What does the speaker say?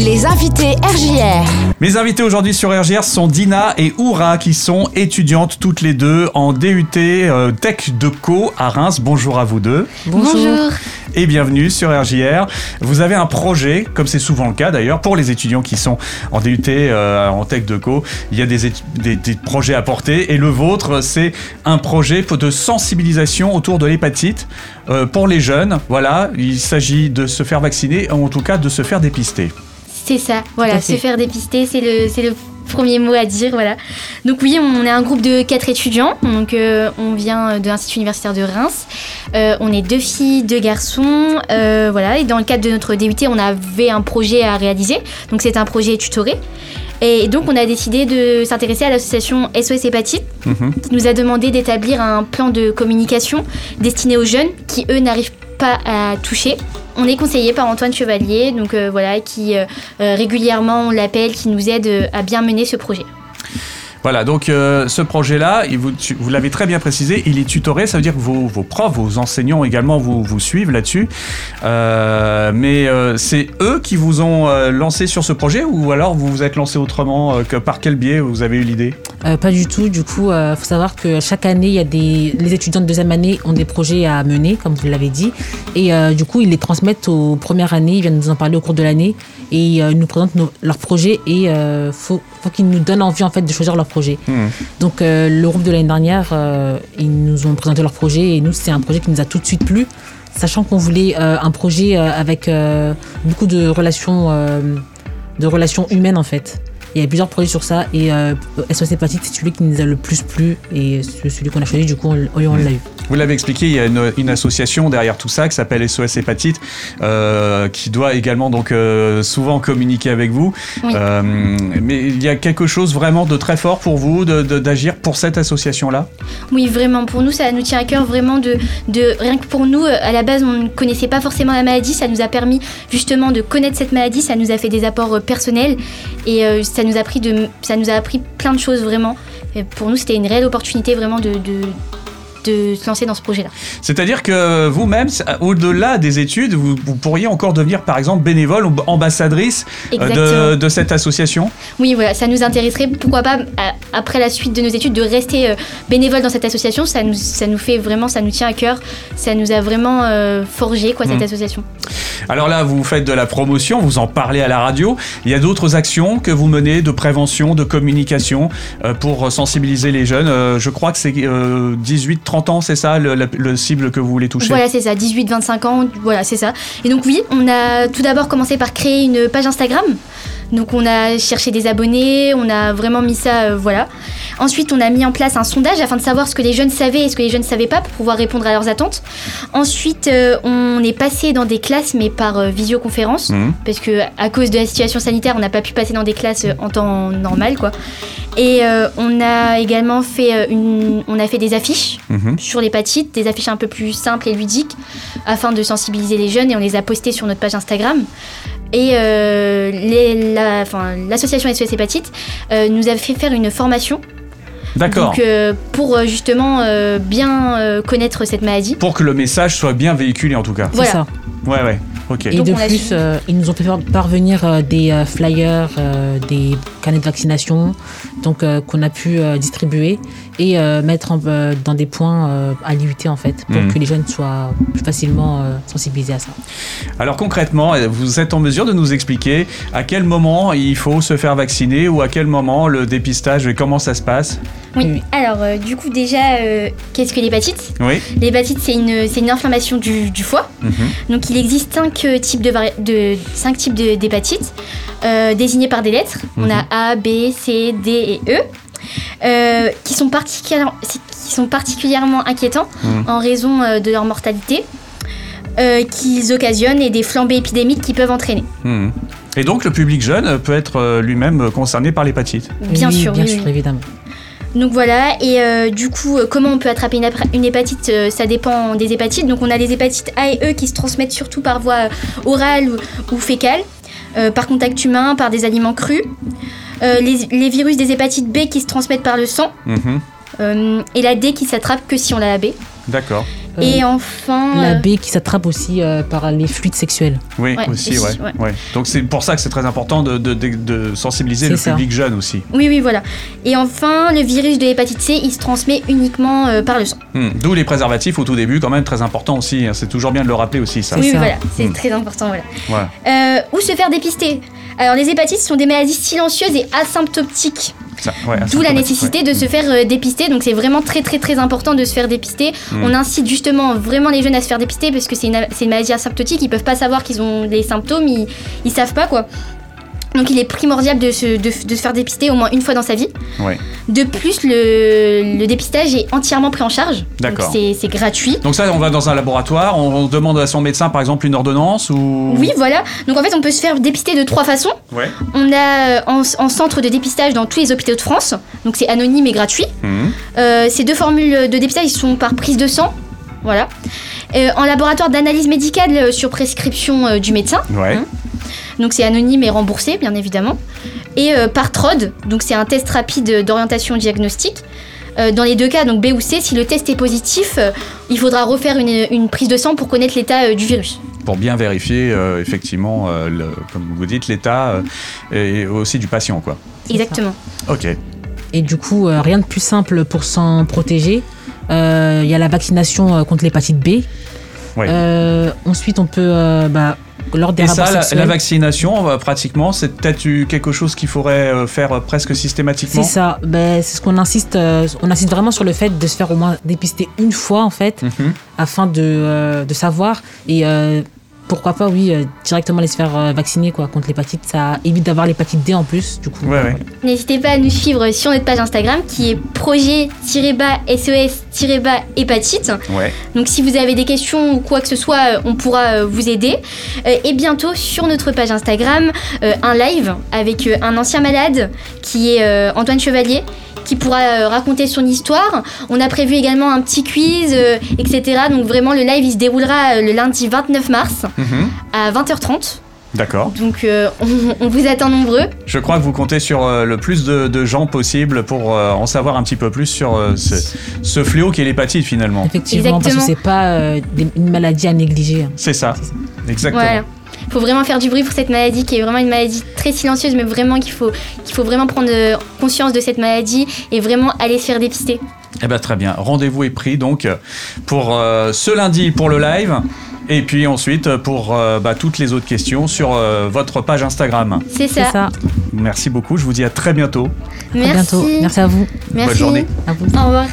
Les invités RJR. Mes invités aujourd'hui sur RGR sont Dina et Oura qui sont étudiantes toutes les deux en DUT euh, Tech de Co à Reims. Bonjour à vous deux. Bonjour. Et bienvenue sur RJR. Vous avez un projet, comme c'est souvent le cas d'ailleurs, pour les étudiants qui sont en DUT euh, en Tech de Co. Il y a des- des projets à porter et le vôtre, c'est un projet de sensibilisation autour de l'hépatite euh, pour les jeunes. Voilà, il s'agit de se faire vacciner, en tout cas de se faire dépister. C'est ça, voilà, se faire dépister, c'est le, c'est le premier mot à dire, voilà. Donc oui, on est un groupe de quatre étudiants, donc euh, on vient de l'Institut universitaire de Reims. Euh, on est deux filles, deux garçons, euh, voilà. Et dans le cadre de notre DUT, on avait un projet à réaliser, donc c'est un projet tutoré. Et donc on a décidé de s'intéresser à l'association SOS Hépatite, Mhm. qui nous a demandé d'établir un plan de communication destiné aux jeunes qui, eux, n'arrivent pas à toucher. On est conseillé par Antoine Chevalier, donc euh, voilà, qui euh, euh, régulièrement on l'appelle, qui nous aide à bien mener ce projet. Voilà, donc ce projet-là, vous, l'avez très bien précisé, il est tutoré, ça veut dire que vos, profs, vos enseignants également vous, suivent là-dessus. Mais c'est eux qui vous ont lancé sur ce projet ou alors vous vous êtes lancé autrement que Par quel biais vous avez eu l'idée? Euh, pas du tout. Du coup, il faut savoir que chaque année, il y a des les étudiants de deuxième année ont des projets à mener, comme vous l'avez dit, et euh, du coup, ils les transmettent aux premières années. Ils viennent nous en parler au cours de l'année et euh, ils nous présentent nos- leurs projets et euh, faut faut qu'ils nous donnent envie en fait de choisir leur projet. Hmm. Donc euh, le groupe de l'année dernière, euh, ils nous ont présenté leur projet et nous, c'est un projet qui nous a tout de suite plu, sachant qu'on voulait euh, un projet euh, avec euh, beaucoup de relations, euh, de relations humaines en fait. Il y avait plusieurs projets sur ça et euh, SOS Hépatite, c'est celui qui nous a le plus plu et celui qu'on a choisi, du coup, on, on l'a eu. Vous l'avez expliqué, il y a une, une association derrière tout ça qui s'appelle SOS Hépatite, euh, qui doit également donc euh, souvent communiquer avec vous. Oui. Euh, mais il y a quelque chose vraiment de très fort pour vous d'agir pour cette association-là? Oui, vraiment, pour nous, ça nous tient à cœur vraiment de, de rien que pour nous, à la base, on ne connaissait pas forcément la maladie, ça nous a permis justement de connaître cette maladie, ça nous a fait des apports personnels et ça nous a pris de, ça nous a appris plein de choses vraiment. Et pour nous, c'était une réelle opportunité vraiment de, de, de se lancer dans ce projet-là. C'est-à-dire que vous-même, c'est- au-delà des études, vous, vous pourriez encore devenir par exemple bénévole ou ambassadrice euh, de, de cette association? Oui, voilà, ça nous intéresserait, pourquoi pas, à- après la suite de nos études, de rester euh, bénévole dans cette association. Ça nous, ça nous fait vraiment, ça nous tient à cœur. Ça nous a vraiment euh, forgé, quoi, cette Mm. association. Alors là, vous faites de la promotion, vous en parlez à la radio. Il y a d'autres actions que vous menez de prévention, de communication euh, pour sensibiliser les jeunes. Euh, je crois que c'est 18-30 ans, c'est ça le cible que vous voulez toucher? Voilà, c'est ça, 18-25 ans, voilà, c'est ça. Et donc oui, on a tout d'abord commencé par créer une page Instagram. Donc on a cherché des abonnés, on a vraiment mis ça, euh, voilà. Ensuite, on a mis en place un sondage afin de savoir ce que les jeunes savaient et ce que les jeunes ne savaient pas pour pouvoir répondre à leurs attentes. Ensuite, euh, on est passé dans des classes, mais par euh, visioconférence, Mhm. parce que à cause de la situation sanitaire, on n'a pas pu passer dans des classes en temps normal, quoi. Et on a également fait une, on a fait des affiches Mhm. sur l'hépatite, des affiches un peu plus simples et ludiques afin de sensibiliser les jeunes et on les a postées sur notre page Instagram. Et euh, les- la- l'association SOS Hépatite euh, nous a fait faire une formation D'accord. donc, euh, pour justement euh, bien euh, connaître cette maladie. Pour que le message soit bien véhiculé en tout cas. C'est Voilà. ça. Ouais, ouais. Ok. Et Donc, de plus, euh, ils nous ont fait parvenir euh, des euh, flyers, euh, des carnets de vaccination, donc euh, qu'on a pu euh, distribuer et euh, mettre en- euh, dans des points euh, à l'IUT en fait, pour Mhm. que les jeunes soient plus facilement euh, sensibilisés à ça. Alors concrètement, vous êtes en mesure de nous expliquer à quel moment il faut se faire vacciner ou à quel moment le dépistage et comment ça se passe? Oui. Oui. Alors, euh, du coup, déjà, euh, qu'est-ce que l'hépatite? Oui. L'hépatite, c'est une, c'est une inflammation du, du foie. Mhm. Donc, il existe cinq euh, types de, vari- de cinq types de- d'hépatite, euh, désignés par des lettres. On Mhm. a A, B, C, D et E, euh, qui sont particulièrement, qui sont particulièrement inquiétants Mhm. en raison euh, de leur mortalité. euh, qu'ils occasionnent et des flambées épidémiques qui peuvent entraîner. Mhm. Et donc le public jeune peut être euh, lui-même concerné par l'hépatite. Bien Oui, sûr, bien oui, sûr, oui. évidemment. Donc voilà, et euh, du coup, euh, comment on peut attraper une, hépatite euh, Ça dépend des hépatites. Donc on a les hépatites A et E qui se transmettent surtout par voie orale ou, ou fécale, par contact humain, par des aliments crus. Euh, les, les virus des hépatites B qui se transmettent par le sang, Mhm. euh, et la D qui s'attrape que si on la B. D'accord. Euh, Et enfin. la euh, B qui s'attrape aussi euh, par les fluides sexuels. Oui, Ouais, aussi, ouais. ouais. ouais. Donc c'est pour ça que c'est très important de, de- de- de sensibiliser le ça. public jeune aussi. Oui, oui, voilà. Et enfin, le virus de l'hépatite C, il se transmet uniquement euh, par le sang. Hmm. D'où les préservatifs au tout début, quand même très important aussi. hein. C'est toujours bien de le rappeler aussi, ça. Oui, ça. voilà, c'est Mm. très important, voilà. Euh, où se faire dépister? Alors, les hépatites sont des maladies silencieuses et asymptomatiques, Ça, ouais, d'où la nécessité ouais. de se faire euh, dépister. Donc, c'est vraiment très, très, très important de se faire dépister. Mm. On incite justement vraiment les jeunes à se faire dépister parce que c'est une, une maladie asymptotique. Ils peuvent pas savoir qu'ils ont les symptômes, ils, ils savent pas quoi. Donc, il est primordial de se, de, de se faire dépister au moins une fois dans sa vie. De plus, le, le dépistage est entièrement pris en charge. D'accord. c'est gratuit. Donc ça, on va dans un laboratoire, on, on demande à son médecin, par exemple, une ordonnance ou... Oui, voilà. Donc en fait, on peut se faire dépister de trois façons. Ouais. On a euh, en, en centre de dépistage dans tous les hôpitaux de France. Donc c'est anonyme et gratuit. Mhm. Euh, ces deux formules de dépistage ils sont par prise de sang. Voilà. Euh, en laboratoire d'analyse médicale sur prescription euh, du médecin. Ouais. Hein Donc c'est anonyme et remboursé, bien évidemment. Et euh, par TROD, donc c'est un test rapide d'orientation diagnostique. Euh, dans les deux cas, donc B ou C, si le test est positif, euh, il faudra refaire une, une prise de sang pour connaître l'état euh, du virus. Pour bien vérifier, euh, effectivement, euh, le- comme vous dites, l'état euh, et aussi du patient, quoi. Exactement. Ok. Et du coup, euh, rien de plus simple pour s'en protéger. Euh, Il y a la vaccination euh, contre l'hépatite B. Ouais. Euh, ensuite, on peut, euh, bah, lors des Et rapports ça, la, vaccination, pratiquement, c'est peut-être eu quelque chose qu'il faudrait euh, faire euh, presque systématiquement? C'est ça. Ben, c'est ce qu'on insiste. euh, on insiste vraiment sur le fait de se faire au moins dépister une fois en fait, Mhm. afin de, de savoir et pourquoi pas, oui, euh, directement les se faire euh, vacciner quoi contre l'hépatite. Ça évite d'avoir l'hépatite D en plus. Du coup. Ouais, ouais. N'hésitez pas à nous suivre sur notre page Instagram qui est projet-SOS-hépatite. Ouais. Donc si vous avez des questions ou quoi que ce soit, euh, on pourra euh, vous aider. Euh, Et bientôt sur notre page Instagram, euh, un live avec euh, un ancien malade qui est euh, Antoine Chevalier qui pourra euh, raconter son histoire. On a prévu également un petit quiz, euh, etc. Donc vraiment le live il se déroulera euh, le lundi 29 mars Mhm. à 20h30. D'accord. Donc euh, on, on vous attend nombreux. Je crois que vous comptez sur euh, le plus de, de gens possible pour euh, en savoir un petit peu plus sur euh, ce, ce fléau qui est l'hépatite finalement. Effectivement, parce que c'est pas euh, une maladie à négliger. hein. C'est ça. Exactement. Voilà. Il faut vraiment faire du bruit pour cette maladie qui est vraiment une maladie très silencieuse, mais vraiment qu'il faut, qu'il faut vraiment prendre euh, conscience de cette maladie et vraiment aller se faire dépister. Eh ben très bien. Rendez-vous est pris donc euh, pour euh, ce lundi pour le live. Et puis ensuite pour euh, bah, toutes les autres questions sur euh, votre page Instagram. C'est ça. ça. Merci beaucoup. Je vous dis à très bientôt. À bientôt. Merci à vous. Merci. Bonne journée. À vous. Au revoir.